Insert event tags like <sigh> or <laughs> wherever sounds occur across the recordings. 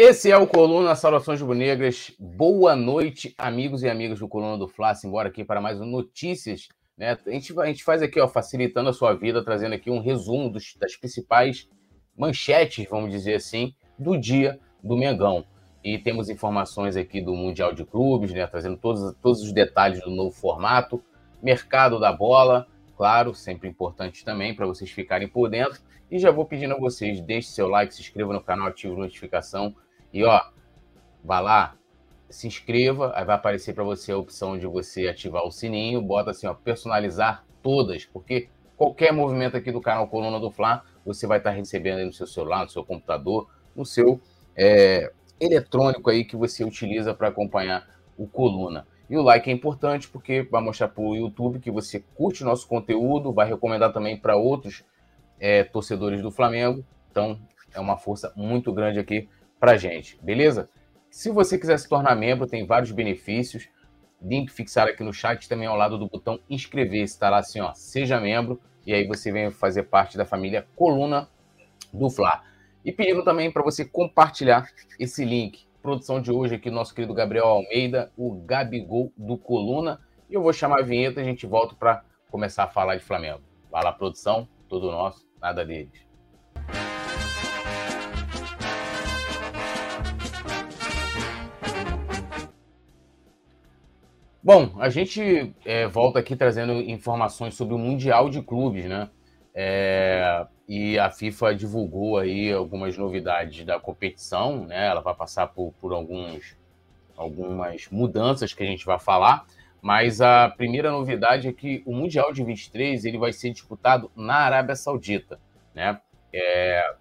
Esse é o Coluna Saudações Rubro-Negras. Boa noite, amigos e amigas do Coluna do Fla. Embora aqui para mais um Notícias. Né? A, gente, a gente faz aqui, ó, facilitando a sua vida, trazendo aqui um resumo dos, das principais manchetes, vamos dizer assim, do dia do Mengão. E temos informações aqui do Mundial de Clubes, né? trazendo todos, todos os detalhes do novo formato, mercado da bola, claro, sempre importante também para vocês ficarem por dentro. E já vou pedindo a vocês, deixe seu like, se inscreva no canal, ative a notificação e ó, vá lá, se inscreva, aí vai aparecer para você a opção de você ativar o sininho, bota assim, ó, personalizar todas, porque qualquer movimento aqui do canal Coluna do Fla, você vai estar recebendo aí no seu celular, no seu computador, no seu é, eletrônico aí que você utiliza para acompanhar o Coluna. E o like é importante porque vai mostrar para o YouTube que você curte nosso conteúdo, vai recomendar também para outros é, torcedores do Flamengo. Então, é uma força muito grande aqui para gente, beleza? Se você quiser se tornar membro, tem vários benefícios. Link fixado aqui no chat, também ao lado do botão inscrever. Está lá assim, ó, seja membro. E aí você vem fazer parte da família Coluna do Fla. E pedindo também para você compartilhar esse link. Produção de hoje aqui, nosso querido Gabriel Almeida, o Gabigol do Coluna. E eu vou chamar a vinheta e a gente volta para começar a falar de Flamengo. Vai lá, produção, tudo nosso, nada deles. Bom, a gente é, volta aqui trazendo informações sobre o Mundial de Clubes, né? É, e a FIFA divulgou aí algumas novidades da competição, né? Ela vai passar por, por alguns, algumas mudanças que a gente vai falar, mas a primeira novidade é que o Mundial de 23 ele vai ser disputado na Arábia Saudita, né? É,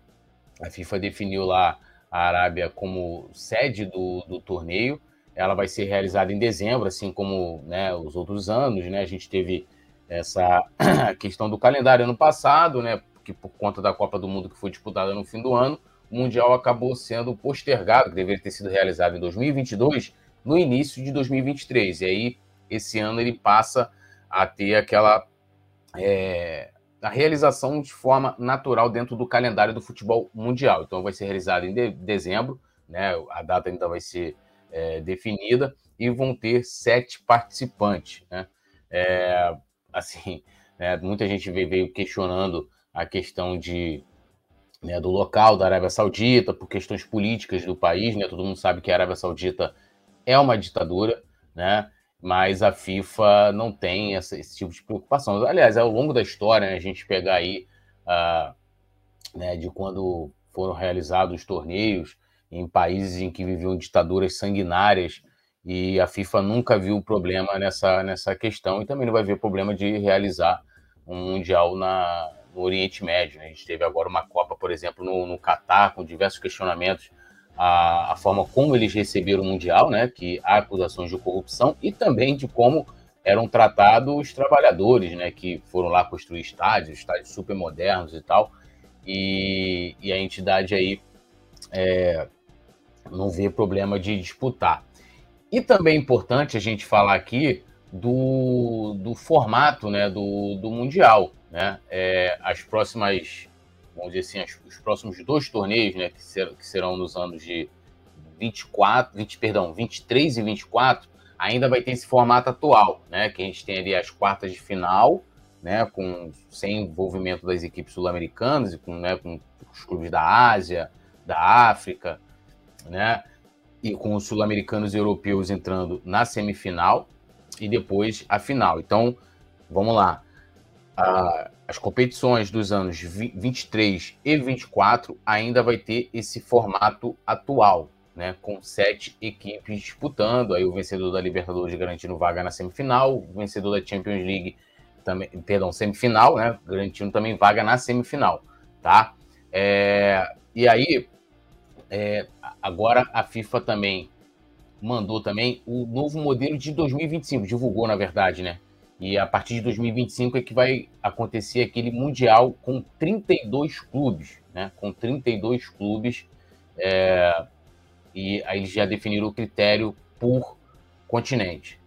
a FIFA definiu lá a Arábia como sede do, do torneio, ela vai ser realizada em dezembro, assim como né, os outros anos, né? A gente teve essa <clears throat> questão do calendário ano passado, né? Que por conta da Copa do Mundo que foi disputada no fim do ano, o Mundial acabou sendo postergado, que deveria ter sido realizado em 2022, no início de 2023. E aí, esse ano ele passa a ter aquela é, a realização de forma natural dentro do calendário do futebol mundial. Então vai ser realizado em de dezembro, né? A data ainda vai ser é, definida e vão ter sete participantes. Né? É, assim, né, muita gente veio questionando a questão de, né, do local da Arábia Saudita, por questões políticas do país. Né? Todo mundo sabe que a Arábia Saudita é uma ditadura, né? mas a FIFA não tem essa, esse tipo de preocupação. Aliás, ao longo da história, né, a gente pegar aí uh, né, de quando foram realizados os torneios, em países em que viviam ditaduras sanguinárias e a FIFA nunca viu problema nessa, nessa questão e também não vai ver problema de realizar um mundial na, no Oriente Médio. Né? A gente teve agora uma Copa, por exemplo, no, no Catar, com diversos questionamentos a, a, forma como eles receberam o Mundial, né? que há acusações de corrupção e também de como eram tratados os trabalhadores, né? que foram lá construir estádios, estádios super modernos e tal, e, e a entidade aí é, não vê problema de disputar. E também é importante a gente falar aqui do, do formato né, do, do Mundial. Né? É, as próximas, vamos dizer assim, as, os próximos dois torneios, né, que, ser, que serão nos anos de 24, 20, perdão, 23 e 24, ainda vai ter esse formato atual, né? Que a gente tem ali as quartas de final, né? Com sem envolvimento das equipes sul-americanas e com, né, com os clubes da Ásia, da África, né? E com os sul-americanos e europeus entrando na semifinal e depois a final. Então, vamos lá. as competições dos anos 23 e 24 ainda vai ter esse formato atual, né? Com sete equipes disputando. Aí o vencedor da Libertadores garantindo vaga na semifinal, o vencedor da Champions League também, perdão, semifinal, né? Garantindo também vaga na semifinal, tá? É, e aí, é, agora a FIFA também mandou também o novo modelo de 2025, divulgou na verdade, né? E a partir de 2025 é que vai acontecer aquele mundial com 32 clubes, né? Com 32 clubes é, e aí eles já definiram o critério por continente,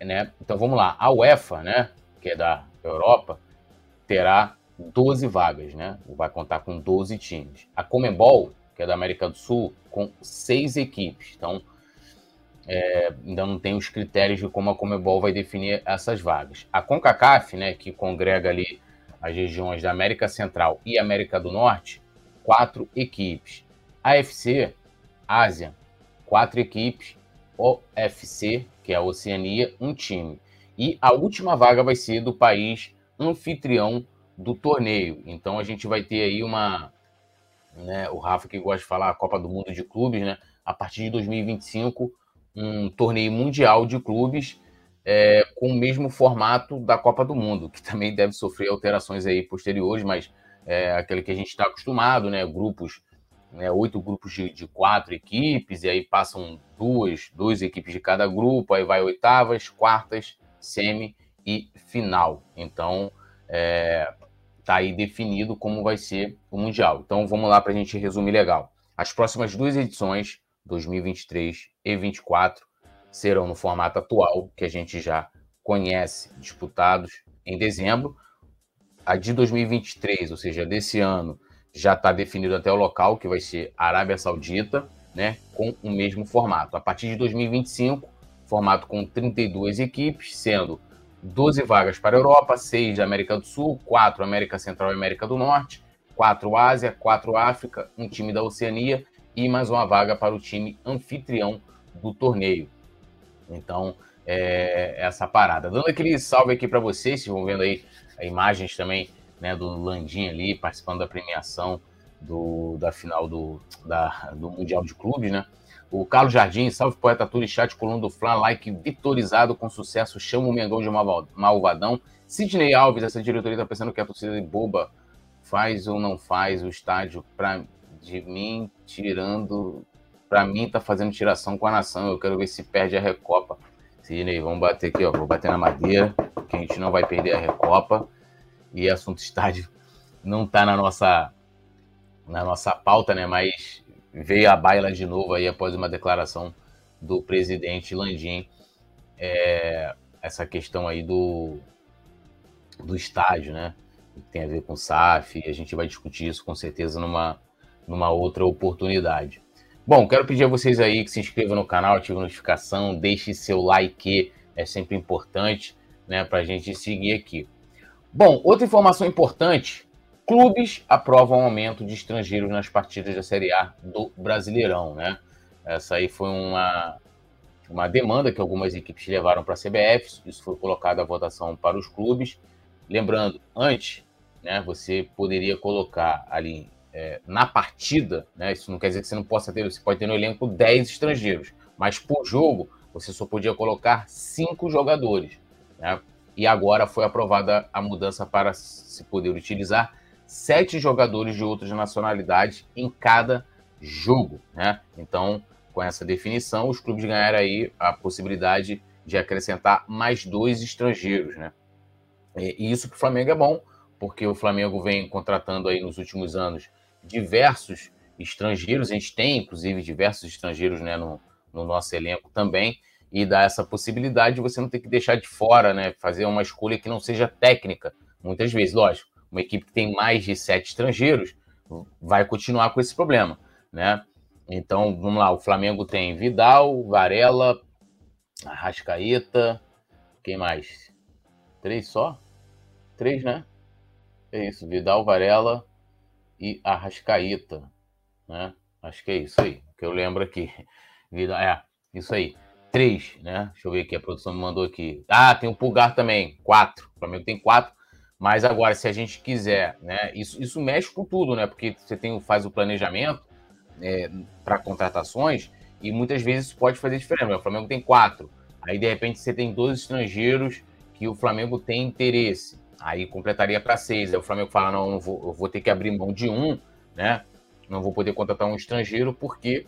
né? Então vamos lá, a UEFA, né? Que é da Europa, terá 12 vagas, né? Vai contar com 12 times. A Comembol que é da América do Sul, com seis equipes. Então, é, ainda não tem os critérios de como a Comebol vai definir essas vagas. A CONCACAF, né, que congrega ali as regiões da América Central e América do Norte, quatro equipes. AFC, Ásia, quatro equipes. OFC, que é a Oceania, um time. E a última vaga vai ser do país anfitrião do torneio. Então a gente vai ter aí uma. Né, o Rafa que gosta de falar a Copa do Mundo de Clubes, né? A partir de 2025, um torneio mundial de clubes é, com o mesmo formato da Copa do Mundo, que também deve sofrer alterações aí posteriores, mas é aquele que a gente está acostumado, né? Grupos, né? oito grupos de, de, quatro equipes, e aí passam duas, duas equipes de cada grupo, aí vai oitavas, quartas, semi e final. Então, é, tá aí definido como vai ser o Mundial. Então, vamos lá para a gente resumir legal. As próximas duas edições, 2023 e 2024, serão no formato atual, que a gente já conhece, disputados em dezembro. A de 2023, ou seja, desse ano, já está definido até o local, que vai ser Arábia Saudita, né, com o mesmo formato. A partir de 2025, formato com 32 equipes, sendo 12 vagas para a Europa, 6 da América do Sul, 4 América Central e América do Norte, 4 Ásia, 4 África, um time da Oceania e mais uma vaga para o time anfitrião do torneio. Então, é, essa parada. Dando aquele salve aqui para vocês, vocês vão vendo aí imagens também né, do Landim ali participando da premiação do, da final do, da, do Mundial de Clubes, né? O Carlos Jardim, salve poeta Turi, chat, coluna do Flan, like vitorizado com sucesso, chama o Mengão de malvadão. Sidney Alves, essa diretoria tá pensando que a torcida boba faz ou não faz o estádio pra, de mim, tirando para mim, tá fazendo tiração com a nação. Eu quero ver se perde a Recopa. Sidney, vamos bater aqui, ó. Vou bater na madeira, que a gente não vai perder a Recopa. E assunto estádio não tá na nossa, na nossa pauta, né? Mas veio a baila de novo aí após uma declaração do presidente Landim. É, essa questão aí do, do estádio, né? Que tem a ver com o SAF. A gente vai discutir isso com certeza numa, numa outra oportunidade. Bom, quero pedir a vocês aí que se inscrevam no canal, ativem a notificação, deixe seu like, é sempre importante, né, para a gente seguir aqui. Bom, outra informação importante: clubes aprovam aumento de estrangeiros nas partidas da Série A do Brasileirão, né? Essa aí foi uma, uma demanda que algumas equipes levaram para a CBF, isso foi colocado à votação para os clubes. Lembrando, antes, né, você poderia colocar ali é, na partida, né, isso não quer dizer que você não possa ter, você pode ter no elenco 10 estrangeiros, mas por jogo você só podia colocar 5 jogadores. Né? E agora foi aprovada a mudança para se poder utilizar sete jogadores de outras nacionalidades em cada jogo. Né? Então, com essa definição, os clubes ganharam aí a possibilidade de acrescentar mais dois estrangeiros. Né? E isso para o Flamengo é bom, porque o Flamengo vem contratando aí nos últimos anos diversos estrangeiros, a gente tem, inclusive, diversos estrangeiros né, no, no nosso elenco também, e dá essa possibilidade de você não ter que deixar de fora, né, fazer uma escolha que não seja técnica, muitas vezes. Lógico, uma equipe que tem mais de sete estrangeiros vai continuar com esse problema, né? Então, vamos lá, o Flamengo tem Vidal, Varela, Arrascaeta, quem mais? Três só? Três, né? É isso, Vidal, Varela, e Arrascaeta, né? Acho que é isso aí, que eu lembro aqui. <laughs> É, isso aí. Três, né? Deixa eu ver aqui, a produção me mandou aqui. Ah, tem o Pulgar também, quatro. O Flamengo tem quatro. Mas agora, se a gente quiser, né? Isso, isso mexe com tudo, né? Porque você tem, faz o planejamento é, para contratações e muitas vezes isso pode fazer diferença. O Flamengo tem quatro. Aí, de repente, você tem dois estrangeiros que o Flamengo tem interesse. Aí completaria para seis. Aí o Flamengo fala: não, não vou, eu vou ter que abrir mão de um, né? Não vou poder contratar um estrangeiro porque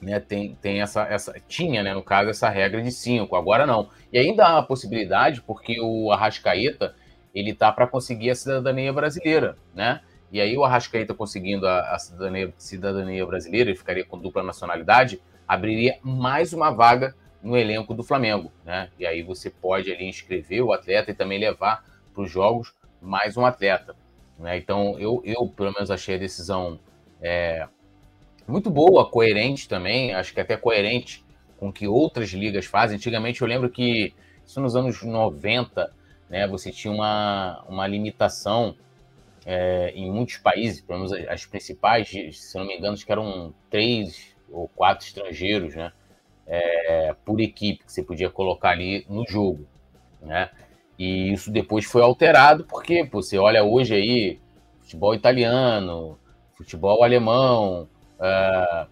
né, tem, tem essa, essa. Tinha, né, no caso, essa regra de cinco. Agora não. E ainda há a possibilidade, porque o Arrascaeta ele tá para conseguir a cidadania brasileira, né? E aí o Arrascaeta conseguindo a, a cidadania, cidadania brasileira, ele ficaria com dupla nacionalidade, abriria mais uma vaga no elenco do Flamengo, né? E aí você pode ali inscrever o atleta e também levar para os jogos mais um atleta. Né? Então, eu, eu, pelo menos, achei a decisão é, muito boa, coerente também, acho que até coerente com o que outras ligas fazem. Antigamente eu lembro que, isso nos anos 90, né, você tinha uma, uma limitação é, em muitos países, pelo menos as principais, se não me engano, acho que eram três ou quatro estrangeiros, né, é, por equipe que você podia colocar ali no jogo, né, e isso depois foi alterado porque pô, você olha hoje aí futebol italiano, futebol alemão, uh,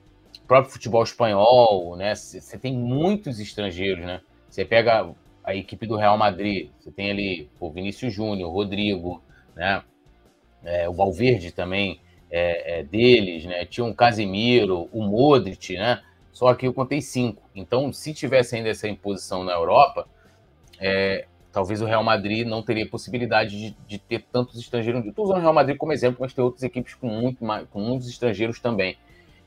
próprio futebol espanhol, né? Você tem muitos estrangeiros, né? Você pega a equipe do Real Madrid, você tem ali o Vinícius Júnior, Rodrigo, né? É, o Valverde também é, é, deles, né? Tinha um Casemiro, o Modric, né? Só que eu contei cinco. Então, se tivesse ainda essa imposição na Europa, é, talvez o Real Madrid não teria possibilidade de, de ter tantos estrangeiros. Estou usando o Real Madrid como exemplo, mas tem outras equipes com, muito mais, com muitos estrangeiros também.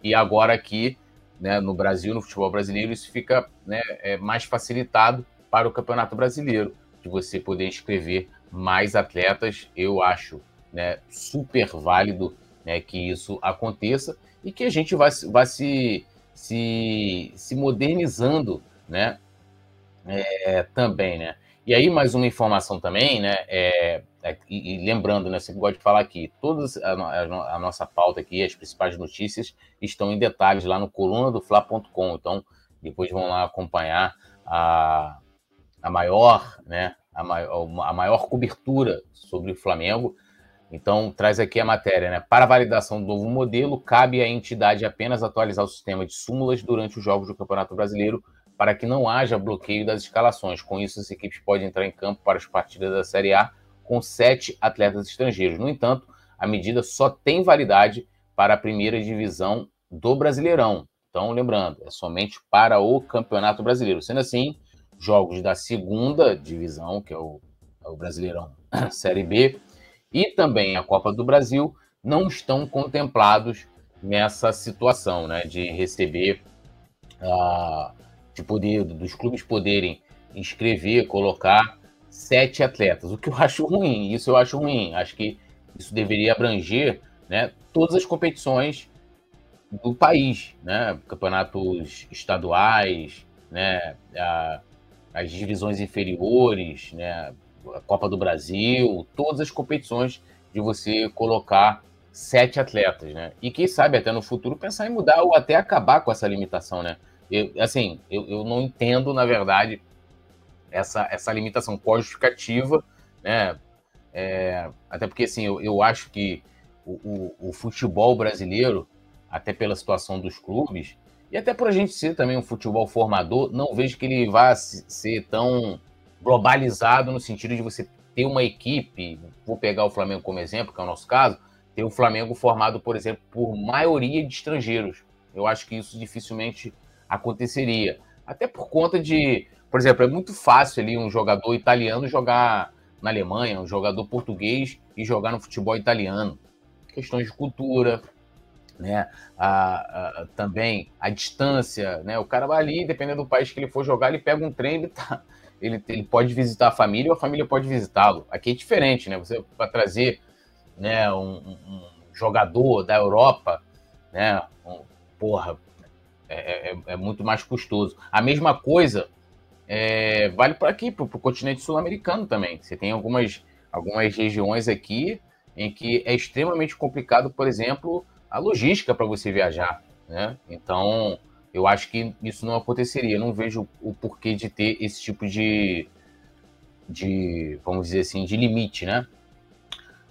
E agora aqui, né, no Brasil, no futebol brasileiro, isso fica né, é mais facilitado para o Campeonato Brasileiro, de você poder inscrever mais atletas. Eu acho né, super válido né, que isso aconteça e que a gente vá, vá se, se, se modernizando né, é, também, né? E aí, mais uma informação também, né? É, é, e, e, lembrando, né? Você gosta de falar aqui, toda a, a, nossa pauta aqui, as principais notícias, estão em detalhes lá no coluna do Fla.com. Então, depois vão lá acompanhar a, a maior, né? A maior, a maior cobertura sobre o Flamengo. Então, traz aqui a matéria, né? Para validação do novo modelo, cabe à entidade apenas atualizar o sistema de súmulas durante os jogos do Campeonato Brasileiro para que não haja bloqueio das escalações. Com isso, as equipes podem entrar em campo para as partidas da Série A com sete atletas estrangeiros. No entanto, a medida só tem validade para a primeira divisão do Brasileirão. Então, lembrando, é somente para o Campeonato Brasileiro. Sendo assim, jogos da segunda divisão, que é o, é o Brasileirão <clears throat> Série B, e também a Copa do Brasil, não estão contemplados nessa situação né, de receber uh, de poder, dos clubes poderem inscrever, colocar sete atletas, o que eu <laughs> acho ruim, isso eu acho ruim. Acho que isso deveria abranger né, todas as competições do país, né, campeonatos estaduais, né, as divisões inferiores, né, a Copa do Brasil, todas as competições de você colocar sete atletas, né? E quem sabe até no futuro pensar em mudar ou até acabar com essa limitação, né? Eu, assim, eu, eu não entendo, na verdade, essa, essa limitação pós-justificativa, né? É, até porque, assim, eu, eu acho que o, o, o, futebol brasileiro, até pela situação dos clubes, e até por a gente ser também um futebol formador, não vejo que ele vá ser tão globalizado no sentido de você ter uma equipe, vou pegar o Flamengo como exemplo, que é o nosso caso, ter o Flamengo formado, por exemplo, por maioria de estrangeiros. Eu acho que isso dificilmente aconteceria. Até por conta de, por exemplo, é muito fácil ali um jogador italiano jogar na Alemanha, um jogador português e jogar no futebol italiano. Questões de cultura, né? A, a, também a distância, né? O cara vai ali, dependendo do país que ele for jogar, ele pega um trem, ele, tá, ele, ele pode visitar a família ou a família pode visitá-lo. Aqui é diferente, né? Você vai trazer né, um, um jogador da Europa, né? Um, porra, é, é, é, é, muito mais custoso. A mesma coisa é, vale para aqui, para o continente sul-americano também. Você tem algumas, algumas regiões aqui em que é extremamente complicado, por exemplo, a logística para você viajar. Né? Então, eu acho que isso não aconteceria. Eu não vejo o porquê de ter esse tipo de, de vamos dizer assim, de limite, né?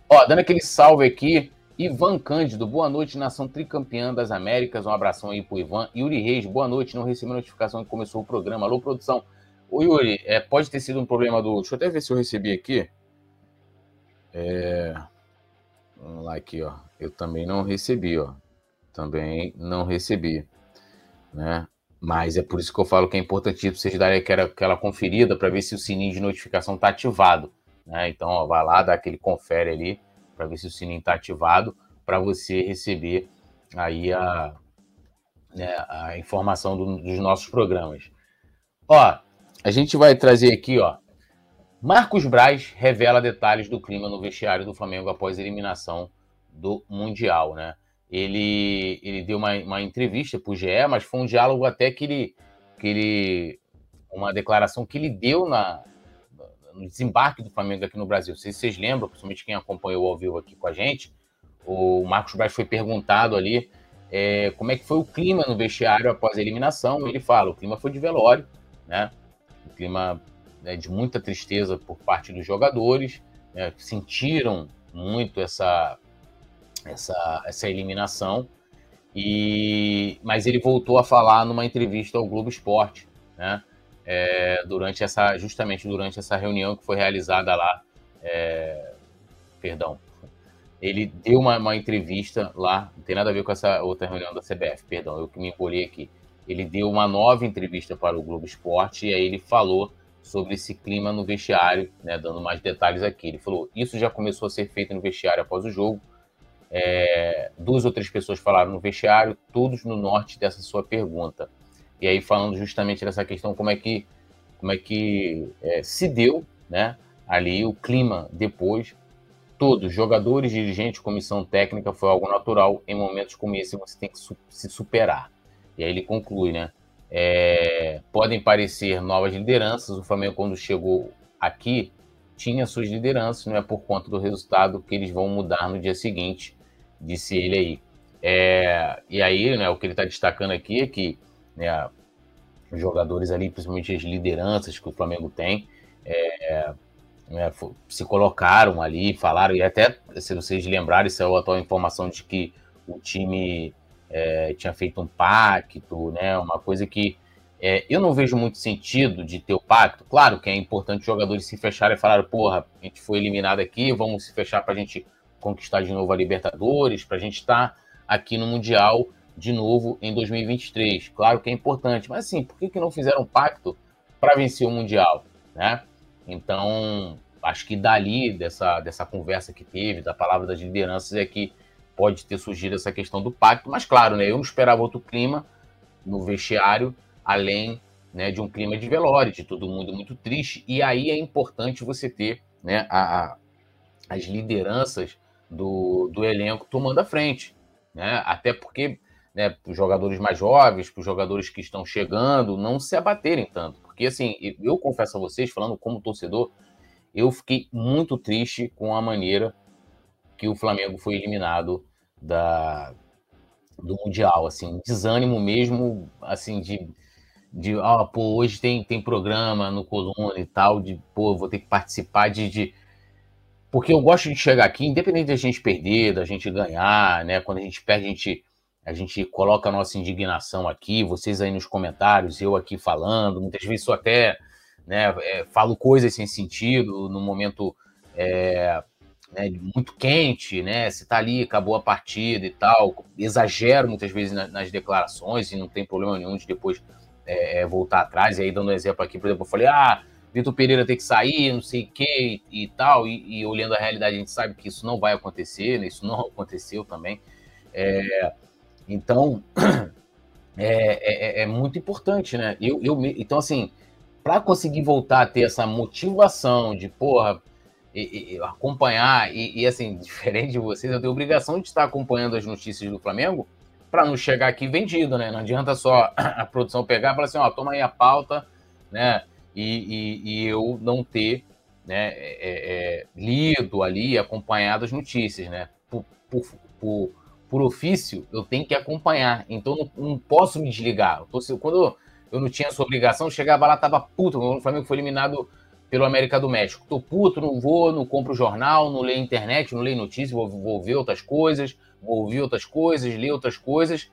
Ó, dando aquele salve aqui Ivan Cândido, boa noite, nação tricampeã das Américas. Um abração aí pro Ivan. Yuri Reis, boa noite. Não recebi notificação que começou o programa. Alô, produção. Ô, Yuri, é, pode ter sido um problema do. Deixa eu até ver se eu recebi aqui. É... Vamos lá aqui, ó. Eu também não recebi, ó. Também não recebi, né? Mas é por isso que eu falo que é importante vocês darem aquela, aquela conferida para ver se o sininho de notificação está ativado, né? Então, ó, vai lá, dá aquele confere ali para ver se o sininho está ativado para você receber aí a, né, a informação do, dos nossos programas. Ó, a gente vai trazer aqui, ó. Marcos Braz revela detalhes do clima no vestiário do Flamengo após eliminação do Mundial, né? ele, ele deu uma, uma entrevista para o GE, mas foi um diálogo até que ele, que ele. Uma declaração que ele deu na, no desembarque do Flamengo aqui no Brasil. Se vocês lembram, principalmente quem acompanhou ao vivo aqui com a gente, o Marcos Braz foi perguntado ali é, como é que foi o clima no vestiário após a eliminação. Ele fala: o clima foi de velório, né? O clima né, de muita tristeza por parte dos jogadores, né, sentiram muito essa, essa, essa eliminação. E, mas ele voltou a falar numa entrevista ao Globo Esporte, né? É, durante essa, justamente durante essa reunião que foi realizada lá, é, perdão, ele deu uma, uma, entrevista lá, não tem nada a ver com essa outra reunião da CBF, perdão, eu que me encolhi aqui. Ele deu uma nova entrevista para o Globo Esporte e aí ele falou sobre esse clima no vestiário, né, dando mais detalhes aqui. Ele falou: Isso já começou a ser feito no vestiário após o jogo. É, duas ou três pessoas falaram no vestiário, todos no norte dessa sua pergunta. E aí falando justamente dessa questão, como é que, como é que é, se deu, né, ali o clima depois. Todos, jogadores, dirigentes, comissão técnica, foi algo natural. Em momentos como esse, você tem que su se superar. E aí ele conclui, né? É, podem parecer novas lideranças. O Flamengo, quando chegou aqui, tinha suas lideranças, não é por conta do resultado que eles vão mudar no dia seguinte, disse ele aí. É, e aí, né, o que ele está destacando aqui é que né, os jogadores ali, principalmente as lideranças que o Flamengo tem, é, né, se colocaram ali, falaram, e até, se vocês lembrarem, isso é a atual informação de que o time é, tinha feito um pacto, né? Uma coisa que é, eu não vejo muito sentido de ter o pacto. Claro que é importante os jogadores se fecharem e falarem, porra, a gente foi eliminado aqui, vamos se fechar para a gente conquistar de novo a Libertadores, para a gente estar tá aqui no Mundial de novo em 2023. Claro que é importante, mas assim, por que, que não fizeram um pacto para vencer o Mundial, né? Então, acho que dali, dessa, dessa conversa que teve, da palavra das lideranças, é que pode ter surgido essa questão do pacto, mas claro, né, eu não esperava outro clima no vestiário, além né, de um clima de velório, de todo mundo muito triste, e aí é importante você ter né, a, a, as lideranças do, do elenco tomando a frente, né, até porque né, para os jogadores mais jovens, para os jogadores que estão chegando, não se abaterem tanto, porque assim, eu confesso a vocês, falando como torcedor, eu fiquei muito triste com a maneira que o Flamengo foi eliminado da, do Mundial, assim, um desânimo mesmo, assim, de, de ah, pô, hoje tem, tem programa no Coluna e tal, de, pô, vou ter que participar de, de... Porque eu gosto de chegar aqui, independente da gente perder, da gente ganhar, né, quando a gente perde, a gente, a gente coloca a nossa indignação aqui, vocês aí nos comentários, eu aqui falando, muitas vezes eu até, né, é, falo coisas sem sentido, no momento... É, né, muito quente, né? Se tá ali, acabou a partida e tal. Exagero muitas vezes nas, nas declarações e não tem problema nenhum de depois é, é, voltar atrás. E aí, dando um exemplo aqui, por exemplo, eu falei, ah, Vitor Pereira tem que sair, não sei o que e, tal. E, e, olhando a realidade, a gente sabe que isso não vai acontecer, né? Isso não <laughs> aconteceu também. É, então, <clears throat> é, é, é, muito importante, né? Eu, eu, então, assim, para conseguir voltar a ter essa motivação de, porra, e, e, acompanhar, e, e, assim, <laughs> diferente de vocês, eu tenho obrigação de estar acompanhando as notícias do Flamengo para não chegar aqui vendido, né? Não adianta só <clears throat> a produção pegar e falar assim, ó, toma aí a pauta, né? E, e eu não ter né, é, é, é lido ali, acompanhado as notícias, né? Por, por, por, por, ofício, eu tenho que acompanhar, então não, não posso me desligar. Eu tô, quando eu não tinha essa obrigação, chegava lá, tava puto, o Flamengo foi eliminado pelo América do México. Tô puto, não vou, não compro jornal, não leio internet, não leio notícias, vou, vou ver outras coisas, vou ouvir outras coisas, ler outras coisas,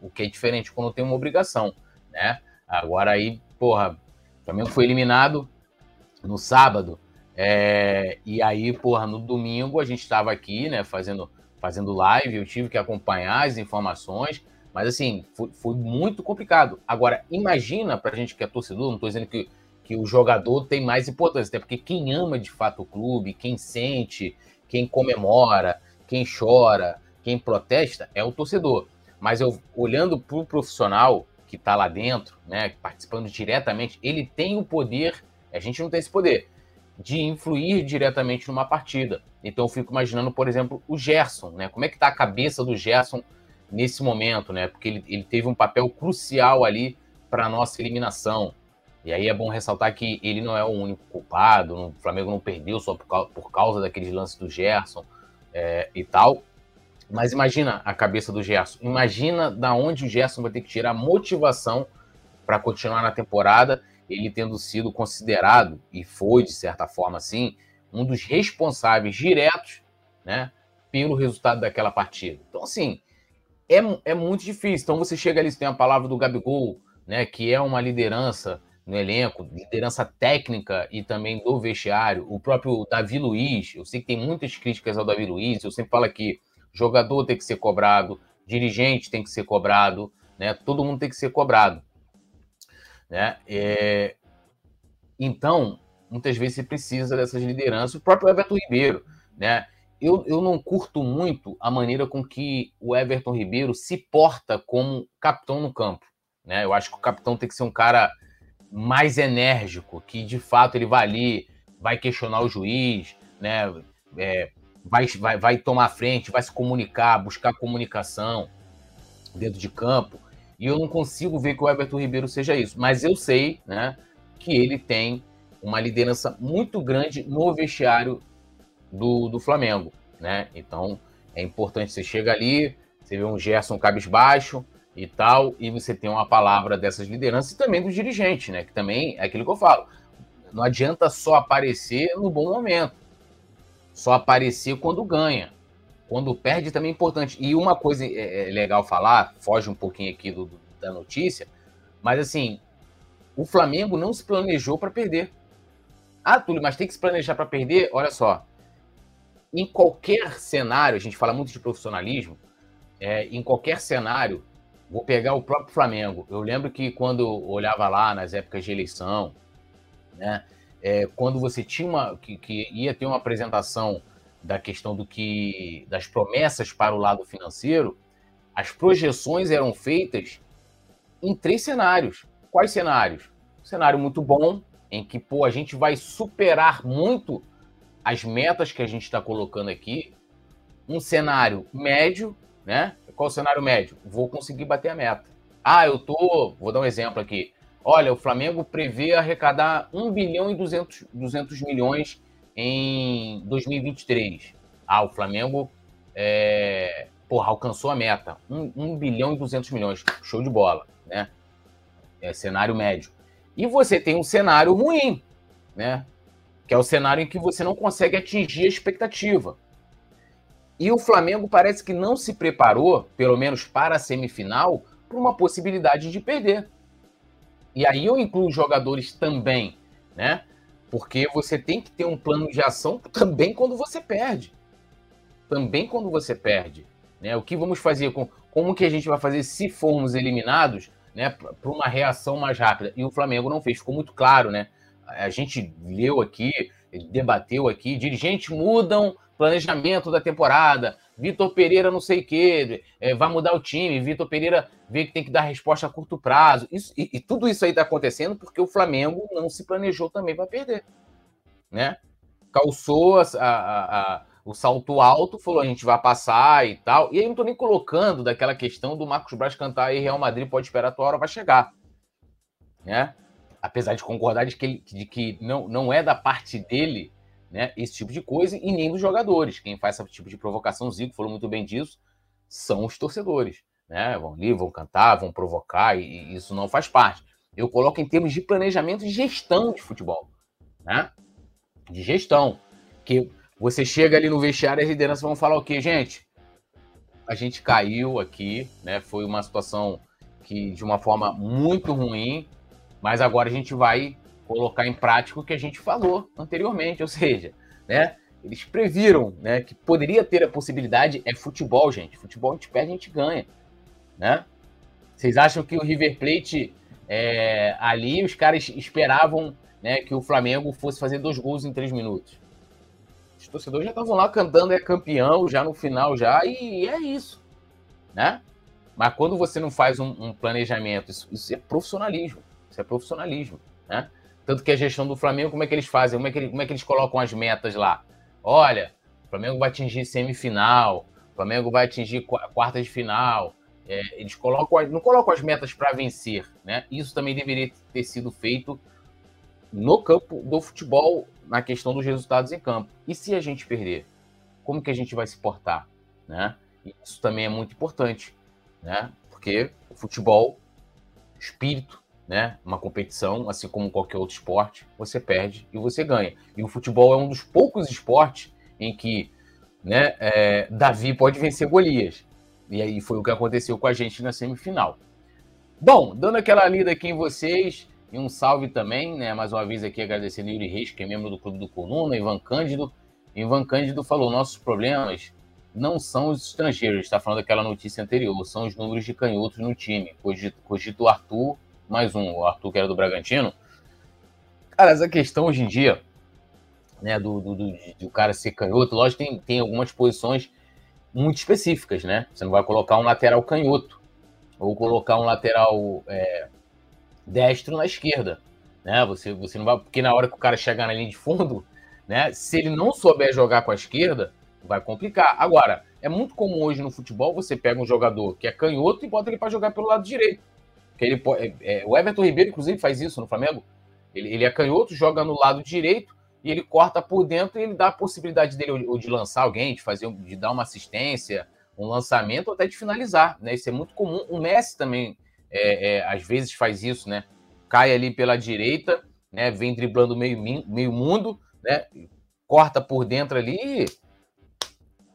o que é diferente quando tem uma obrigação, né? Agora aí, porra, Flamengo foi eliminado no sábado, é, e aí, porra, no domingo a gente estava aqui, né, fazendo, fazendo live, eu tive que acompanhar as informações, mas assim, foi, foi muito complicado. Agora, imagina pra gente que é torcedor, não tô dizendo que que o jogador tem mais importância, até porque quem ama de fato o clube, quem sente, quem comemora, quem chora, quem protesta é o torcedor. Mas eu olhando para o profissional que está lá dentro, né, participando diretamente, ele tem o poder, a gente não tem esse poder, de influir diretamente numa partida. Então eu fico imaginando, por exemplo, o Gerson, né? Como é que está a cabeça do Gerson nesse momento, né? Porque ele, ele teve um papel crucial ali para a nossa eliminação. E aí é bom ressaltar que ele não é o único culpado, o Flamengo não perdeu só por causa, daqueles lances do Gerson é, e tal. Mas imagina a cabeça do Gerson. Imagina da onde o Gerson vai ter que tirar motivação para continuar na temporada, ele tendo sido considerado, e foi de certa forma assim, um dos responsáveis diretos né, pelo resultado daquela partida. Então, assim, é, é muito difícil. Então, você chega ali, você tem a palavra do Gabigol, né, que é uma liderança no elenco, liderança técnica e também do vestiário. O próprio Davi Luiz, eu sei que tem muitas críticas ao Davi Luiz, eu sempre falo que jogador tem que ser cobrado, dirigente tem que ser cobrado, né? Todo mundo tem que ser cobrado, né? É... Então, muitas vezes você precisa dessas lideranças. O próprio Everton Ribeiro, né? Eu, eu não curto muito a maneira com que o Everton Ribeiro se porta como capitão no campo, né? Eu acho que o capitão tem que ser um cara mais enérgico, que de fato ele vai ali, vai questionar o juiz, né? É, vai, vai, vai tomar frente, vai se comunicar, buscar comunicação dentro de campo. E eu não consigo ver que o Everton Ribeiro seja isso. Mas eu sei né, que ele tem uma liderança muito grande no vestiário do, do Flamengo. Né? Então é importante você chega ali, você vê um Gerson cabisbaixo, e tal, e você tem uma palavra dessas lideranças e também dos dirigentes, né? Que também é aquilo que eu falo. Não adianta só aparecer no bom momento. Só aparecer quando ganha. Quando perde também é importante. E uma coisa é, é legal falar, foge um pouquinho aqui do, da notícia, mas assim, o Flamengo não se planejou para perder. Ah, Túlio, mas tem que se planejar para perder? Olha só. Em qualquer cenário, a gente fala muito de profissionalismo, é, em qualquer cenário, Vou pegar o próprio Flamengo. Eu lembro que quando olhava lá nas épocas de eleição, né, é, quando você tinha uma que, que, ia ter uma apresentação da questão do que das promessas para o lado financeiro, as projeções eram feitas em três cenários. Quais cenários? Um cenário muito bom, em que pô, a gente vai superar muito as metas que a gente está colocando aqui. Um cenário médio, né? Qual o cenário médio? Vou conseguir bater a meta. Ah, eu tô. Vou dar um exemplo aqui. Olha, o Flamengo prevê arrecadar 1 bilhão e 200, 200 milhões em 2023. Ah, o Flamengo é, porra, alcançou a meta. 1, 1 bilhão e 200 milhões. Show de bola, né? É cenário médio. E você tem um cenário ruim, né? Que é o cenário em que você não consegue atingir a expectativa. E o Flamengo parece que não se preparou, pelo menos para a semifinal, para uma possibilidade de perder. E aí eu incluo jogadores também, né? Porque você tem que ter um plano de ação também quando você perde. Também quando você perde. Né? O que vamos fazer com. Como que a gente vai fazer se formos eliminados né, para uma reação mais rápida? E o Flamengo não fez, ficou muito claro, né? A gente leu aqui, debateu aqui, dirigentes mudam planejamento da temporada, Vitor Pereira não sei o quê, é, vai mudar o time, Vitor Pereira vê que tem que dar resposta a curto prazo. Isso, e, e tudo isso aí está acontecendo porque o Flamengo não se planejou também para perder. Né? Calçou a, a, a, o salto alto, falou a gente vai passar e tal. E aí não estou nem colocando daquela questão do Marcos Braz cantar aí Real Madrid pode esperar a tua hora, vai chegar. Né? Apesar de concordar de que, de que não, não é da parte dele né, esse tipo de coisa e nem dos jogadores. Quem faz esse tipo de provocação, Zico falou muito bem disso, são os torcedores. Né? Vão ali, vão cantar, vão provocar, e, isso não faz parte. Eu coloco em termos de planejamento e gestão de futebol. Né? De gestão. Que você chega ali no vestiário e as lideranças vão falar o quê, gente? A gente caiu aqui, né? Foi uma situação que de uma forma muito ruim, mas agora a gente vai colocar em prática o que a gente falou anteriormente, ou seja, né, eles previram né, que poderia ter a possibilidade, é futebol, gente. Futebol a gente perde, a gente ganha. Né? Vocês acham que o River Plate é, ali, os caras esperavam né, que o Flamengo fosse fazer dois gols em três minutos? Os torcedores já estavam lá cantando é campeão, já no final, já, e é isso. Né? Mas quando você não faz um, um planejamento, isso, isso é profissionalismo. Isso é profissionalismo. Né? Tanto que a gestão do Flamengo, como é que eles fazem? Como é que, como é que eles colocam as metas lá? Olha, o Flamengo vai atingir semifinal, o Flamengo vai atingir quarta de final. É, eles colocam, não colocam as metas para vencer, né? Isso também deveria ter sido feito no campo do futebol, na questão dos resultados em campo. E se a gente perder? Como que a gente vai se portar? Né? Isso também é muito importante, né? Porque o futebol, espírito, né? Uma competição, assim como qualquer outro esporte, você perde e você ganha. E o futebol é um dos poucos esportes em que né, é, Davi pode vencer Golias. E aí foi o que aconteceu com a gente na semifinal. Bom, dando aquela lida aqui em vocês, e um salve também, né? Mais uma vez aqui agradecendo Yuri Reis, que é membro do Clube do Coluna, Ivan Cândido. Ivan Cândido falou: nossos problemas não são os estrangeiros, está falando daquela notícia anterior, são os números de canhotos no time. Cogito, cogito Arthur, mais um, o Arthur que era do Bragantino. Cara, essa questão hoje em dia, né, do, do, do, do cara ser canhoto, lógico, tem, tem algumas posições muito específicas, né? Você não vai colocar um lateral canhoto, ou colocar um lateral é, destro na esquerda, né? Você, você não vai, porque na hora que o cara chegar na linha de fundo, né? Se ele não souber jogar com a esquerda, vai complicar. Agora, é muito comum hoje no futebol você pega um jogador que é canhoto e bota ele para jogar pelo lado direito. Ele pode, é, é, o Everton Ribeiro, inclusive, faz isso no Flamengo. Ele, ele é canhoto, joga no lado direito e ele corta por dentro e ele dá a possibilidade dele ou de lançar alguém, de fazer, de dar uma assistência, um lançamento ou até de finalizar, né? Isso é muito comum. O Messi também é, é, às vezes faz isso, né? Cai ali pela direita, né? Vem driblando meio, meio mundo, né? Corta por dentro ali e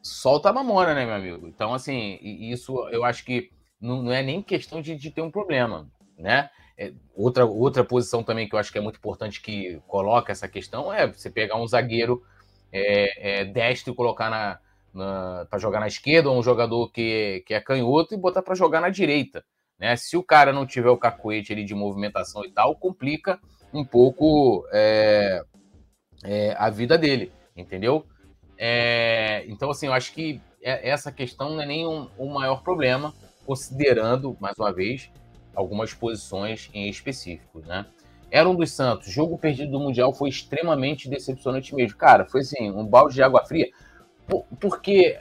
solta a mamona, né, meu amigo? Então, assim, isso eu acho que não, não é nem questão de, de, ter um problema, né? É, outra, outra posição também que eu acho que é muito importante que coloca essa questão é você pegar um zagueiro é, é, destro e colocar na, na para jogar na esquerda, ou um jogador que, que é canhoto e botar para jogar na direita. Né? Se o cara não tiver o cacoete ali de movimentação e tal, complica um pouco é, é, a vida dele, entendeu? É, então, assim, eu acho que é, essa questão não é nem um, maior problema, considerando, mais uma vez, algumas posições em específico, né? Era um dos Santos, jogo perdido do Mundial foi extremamente decepcionante mesmo. Cara, foi assim, um balde de água fria, porque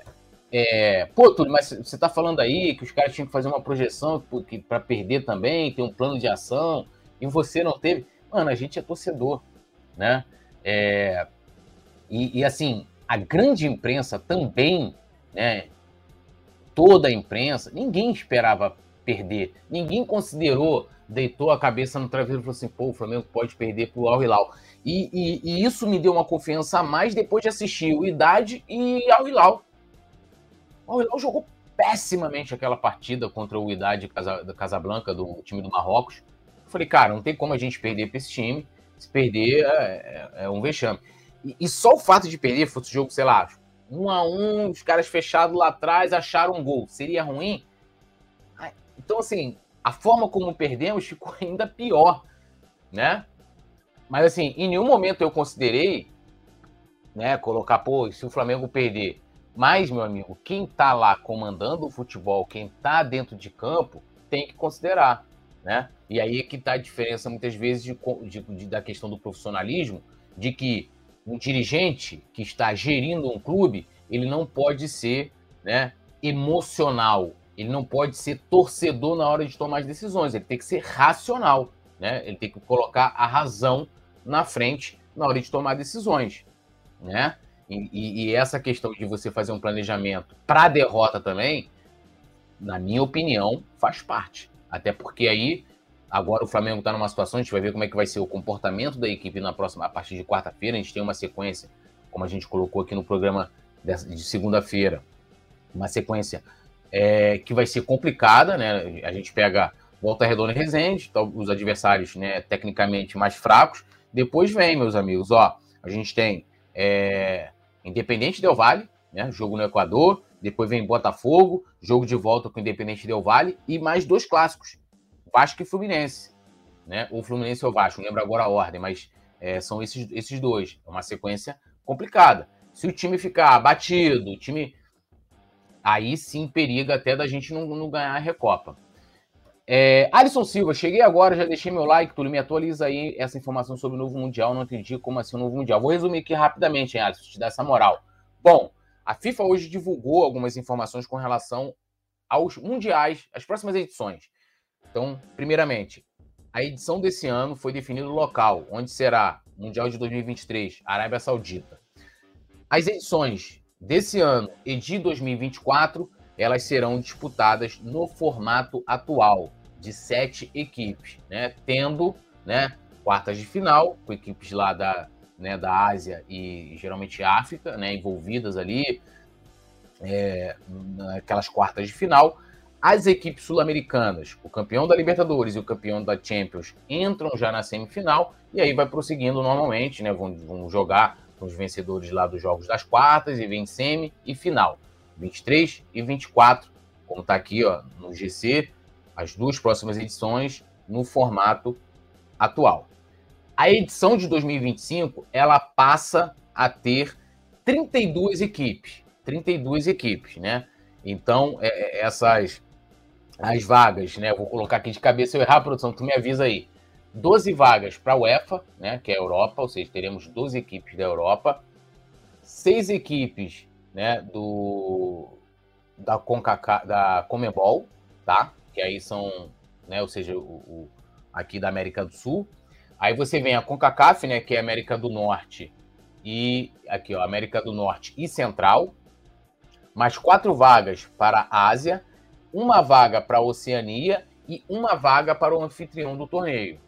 é, pô, Túlio, mas você tá falando aí que os caras tinham que fazer uma projeção para perder também, ter um plano de ação, e você não teve. Mano, a gente é torcedor, né? É, e, e, assim, a grande imprensa também, né? Toda a imprensa, ninguém esperava perder, ninguém considerou, deitou a cabeça no travesseiro e falou assim: pô, o Flamengo pode perder pro Al Hilal. E, e, e, isso me deu uma confiança a mais depois de assistir o Idade e Al Hilal o Hilal jogou pessimamente aquela partida contra o Idade da Casablanca, do time do Marrocos. Eu falei, cara, não tem como a gente perder para esse time. Se perder, é, é, é um vexame. E, e, só o fato de perder, fosse o jogo, sei lá, um a um, os caras fechados lá atrás acharam um gol. Seria ruim? Então, assim, a forma como perdemos ficou <laughs> ainda pior, né? Mas, assim, em nenhum momento eu considerei, né, colocar, pô, se o Flamengo perder, mas, meu amigo, quem está lá comandando o futebol, quem está dentro de campo, tem que considerar, né? E aí é que está a diferença, muitas vezes, de, de, de, da questão do profissionalismo, de que um dirigente que está gerindo um clube, ele não pode ser né, emocional, ele não pode ser torcedor na hora de tomar as decisões, ele tem que ser racional, né? Ele tem que colocar a razão na frente na hora de tomar decisões, né? E, e, essa questão de você fazer um planejamento para derrota também, na minha opinião, faz parte. Até porque aí, agora o Flamengo está numa situação, a gente vai ver como é que vai ser o comportamento da equipe na próxima, a partir de quarta-feira. A gente tem uma sequência, como a gente colocou aqui no programa de segunda-feira, uma sequência é, que vai ser complicada, né? A gente pega Volta Redonda e Resende, então, os adversários né, tecnicamente mais fracos. Depois vem, meus amigos, ó, a gente tem é, Independente Del Vale, né? Jogo no Equador. Depois vem Botafogo, jogo de volta com Independente Del Vale e mais dois clássicos, Vasco e Fluminense, né? Ou Fluminense ou Vasco, não lembro agora a ordem, mas é, são esses, esses dois. É uma sequência complicada. Se o time ficar batido, o time aí sim periga até da gente não, não ganhar a Recopa. É, Alisson Silva, cheguei agora, já deixei meu like, Túlio, me atualiza aí essa informação sobre o novo Mundial, não entendi como assim o novo Mundial. Vou resumir aqui rapidamente, hein, Alisson, te dar essa moral. Bom, a FIFA hoje divulgou algumas informações com relação aos mundiais, as próximas edições. Então, primeiramente, a edição desse ano foi definido o local, onde será Mundial de 2023, Arábia Saudita. As edições desse ano e de 2024, elas serão disputadas no formato atual, de sete equipes, né? Tendo, né, quartas de final, com equipes lá da, né, da Ásia e geralmente África, né, envolvidas ali, é, naquelas quartas de final. As equipes sul-americanas, o campeão da Libertadores e o campeão da Champions, entram já na semifinal e aí vai prosseguindo normalmente, né? Vão, vão jogar com os vencedores lá dos jogos das quartas e vem semi e final. 23 e 24, como está aqui ó, no GC, as duas próximas edições no formato atual. A edição de 2025 ela passa a ter 32 equipes, 32 equipes, né? Então é, é, essas as vagas, né? Vou colocar aqui de cabeça, se eu errar produção, tu me avisa aí. 12 vagas para a UEFA, né, que é a Europa, ou seja, teremos 12 equipes da Europa, seis equipes, né, do da CONCACA, da Comebol, tá? Que aí são, né, ou seja, o, o, aqui da América do Sul. Aí você vem a CONCACAF, né, que é América do Norte e aqui, ó, América do Norte e Central. Mais quatro vagas para a Ásia uma vaga para a Oceania e uma vaga para o anfitrião do torneio.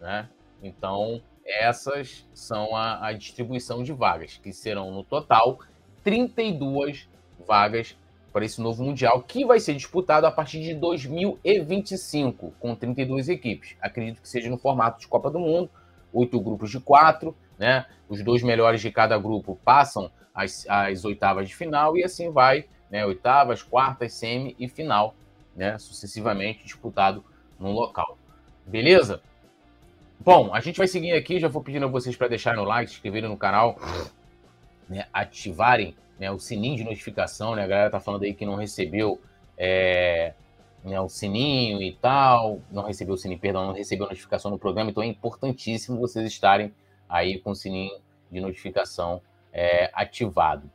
Né? Então, essas são a, a distribuição de vagas, que serão no total 32 vagas para esse novo Mundial, que vai ser disputado a partir de 2025, com 32 equipes. Acredito que seja no formato de Copa do Mundo, oito grupos de quatro, né? Os dois melhores de cada grupo passam as, as oitavas de final e assim vai né, oitavas, quartas, semi e final, né, sucessivamente disputado no local. Beleza? Bom, a gente vai seguir aqui, já vou pedindo a vocês para deixarem o like, se inscreverem no canal, né, ativarem né, o sininho de notificação, né, a galera tá falando aí que não recebeu é, né, o sininho e tal, não recebeu o sininho, perdão, não recebeu notificação no programa, então é importantíssimo vocês estarem aí com o sininho de notificação é, ativado.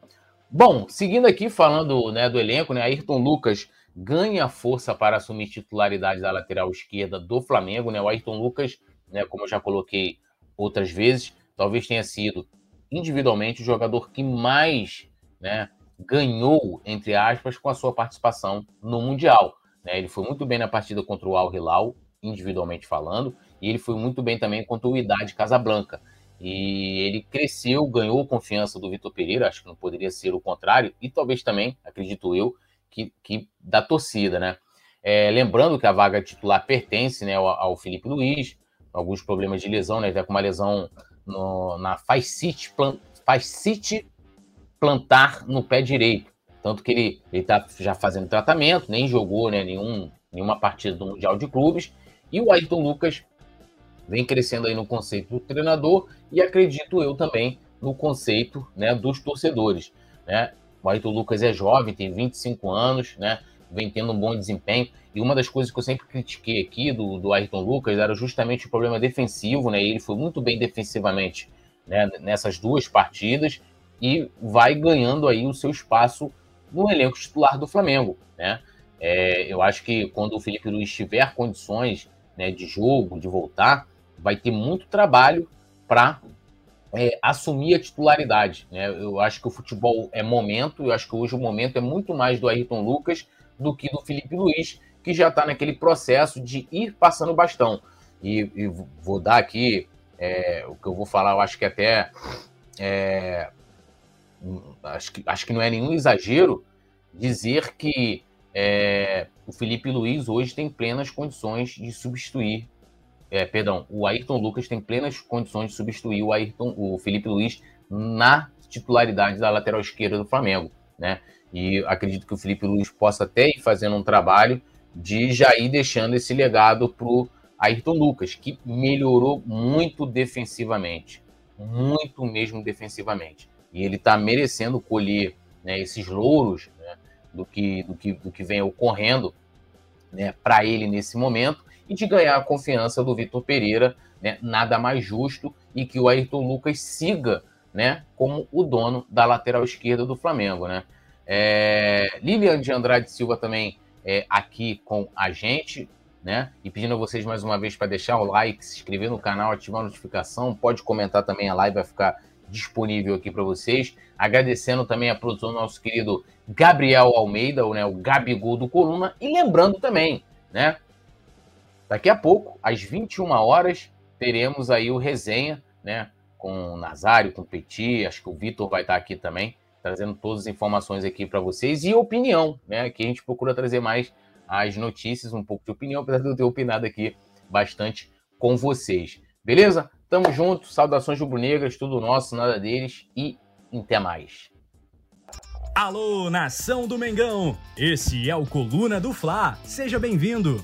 Bom, seguindo aqui falando né, do elenco, né, Ayrton Lucas ganha força para assumir titularidade da lateral esquerda do Flamengo. Né? O Ayrton Lucas, né, como eu já coloquei outras vezes, talvez tenha sido individualmente o jogador que mais né, ganhou, entre aspas, com a sua participação no Mundial. Né? Ele foi muito bem na partida contra o Al Hilal, individualmente falando, e ele foi muito bem também contra o Idade Casablanca. E ele cresceu, ganhou confiança do Vitor Pereira, acho que não poderia ser o contrário, e talvez também, acredito eu, que, que da torcida, né? É, lembrando que a vaga titular pertence né, ao, ao Felipe Luiz, alguns problemas de lesão, né? Ele tá com uma lesão no, na fascite, plant, fascite plantar no pé direito. Tanto que ele está já fazendo tratamento, nem jogou né, nenhum, nenhuma partida do Mundial de Clubes. E o Ayrton Lucas vem crescendo aí no conceito do treinador e acredito eu também no conceito né, dos torcedores. Né? O Ayrton Lucas é jovem, tem 25 anos, né? vem tendo um bom desempenho. E uma das coisas que eu sempre critiquei aqui do, do Ayrton Lucas era justamente o problema defensivo, né? Ele foi muito bem defensivamente né, nessas duas partidas e vai ganhando aí o seu espaço no elenco titular do Flamengo, né? É, eu acho que quando o Felipe Luiz tiver condições né, de jogo, de voltar, vai ter muito trabalho para é, assumir a titularidade. Né? Eu acho que o futebol é momento, eu acho que hoje o momento é muito mais do Ayrton Lucas do que do Felipe Luiz, que já está naquele processo de ir passando o bastão. E, e vou dar aqui é, o que eu vou falar, eu acho que até. É, acho, que, acho que não é nenhum exagero dizer que é, o Felipe Luiz hoje tem plenas condições de substituir é, perdão, o Ayrton Lucas tem plenas condições de substituir o Ayrton, o Felipe Luiz na titularidade da lateral esquerda do Flamengo, né? E acredito que o Felipe Luiz possa até ir fazendo um trabalho de já ir deixando esse legado para o Ayrton Lucas, que melhorou muito defensivamente, muito mesmo defensivamente. E ele está merecendo colher né, esses louros né, do, que, do, que, do que vem ocorrendo né, para ele nesse momento e de ganhar a confiança do Vitor Pereira, né, nada mais justo e que o Ayrton Lucas siga né, como o dono da lateral esquerda do Flamengo. Né? É, Lilian de Andrade Silva também é, aqui com a gente, né? E pedindo a vocês mais uma vez para deixar o like, se inscrever no canal, ativar a notificação, pode comentar também, a live vai ficar disponível aqui para vocês. Agradecendo também a produção do nosso querido Gabriel Almeida, né, o Gabigol do Coluna. E lembrando também, né? Daqui a pouco, às 21 horas, teremos aí o resenha, né? Com o Nazário, com o Petit, acho que o Vitor vai estar aqui também, trazendo todas as informações aqui para vocês e opinião, né? Que a gente procura trazer mais as notícias, um pouco de opinião, apesar de eu ter opinado aqui bastante com vocês. Beleza? Tamo junto, saudações rubro-negras, tudo nosso, nada deles e até mais. Alô, nação do Mengão! Esse é o Coluna do Fla. Seja bem-vindo.